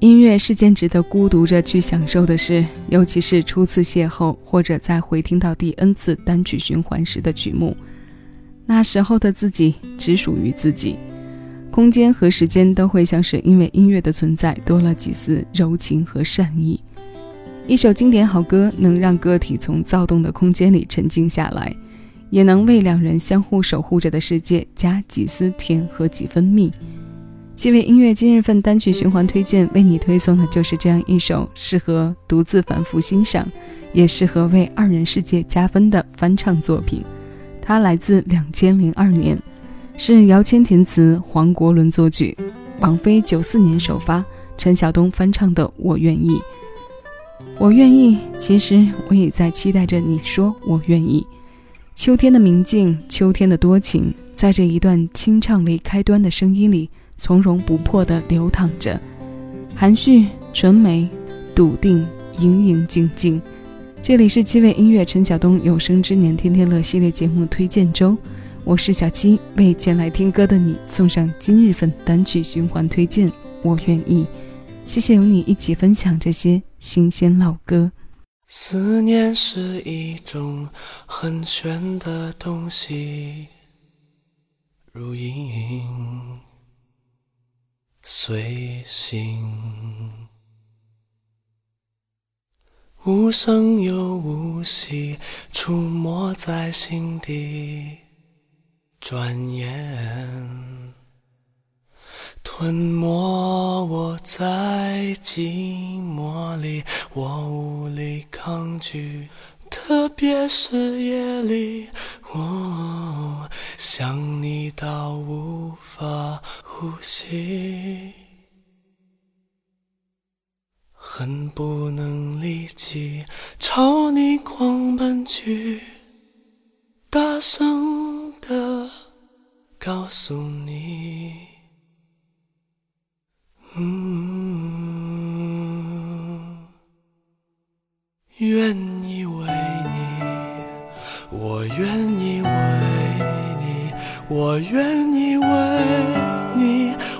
音乐是件值得孤独着去享受的事，尤其是初次邂逅或者在回听到第 N 次单曲循环时的曲目。那时候的自己只属于自己，空间和时间都会像是因为音乐的存在多了几丝柔情和善意。一首经典好歌能让个体从躁动的空间里沉静下来，也能为两人相互守护着的世界加几丝甜和几分蜜。七位音乐今日份单曲循环推荐，为你推送的就是这样一首适合独自反复欣赏，也适合为二人世界加分的翻唱作品。它来自两千零二年，是姚谦填词，黄国伦作曲，王菲九四年首发，陈晓东翻唱的《我愿意》。我愿意，其实我也在期待着你说我愿意。秋天的明净，秋天的多情，在这一段清唱为开端的声音里。从容不迫地流淌着，含蓄、纯美、笃定、盈盈静静。这里是七位音乐陈晓东有生之年天天乐系列节目推荐周，我是小七，为前来听歌的你送上今日份单曲循环推荐。我愿意，谢谢有你一起分享这些新鲜老歌。思念是一种很玄的东西，如影。随行，无声又无息，出没在心底，转眼吞没我在寂寞里，我无力抗拒，特别是夜里，我想你到无法。呼吸，恨不能立即朝你狂奔去，大声的告诉你，愿意为你，我愿意为你，我愿意为。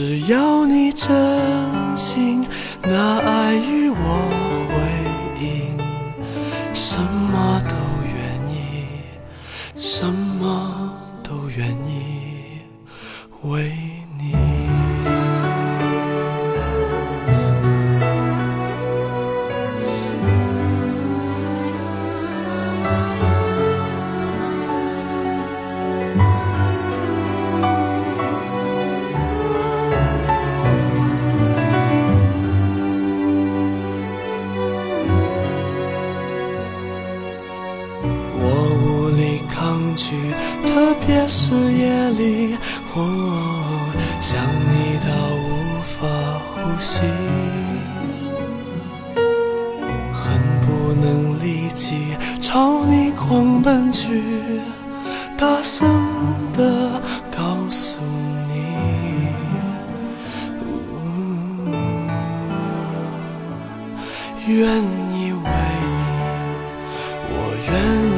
只要你真心拿爱与我回应，什么都愿意，什么都愿意。想你到无法呼吸，恨不能立即朝你狂奔去，大声的告诉你，愿意为你，我愿意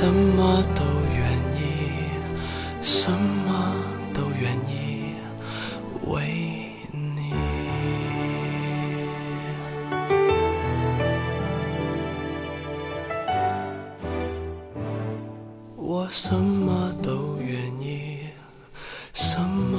什么都愿意，什么都愿意为你。我什么都愿意，什。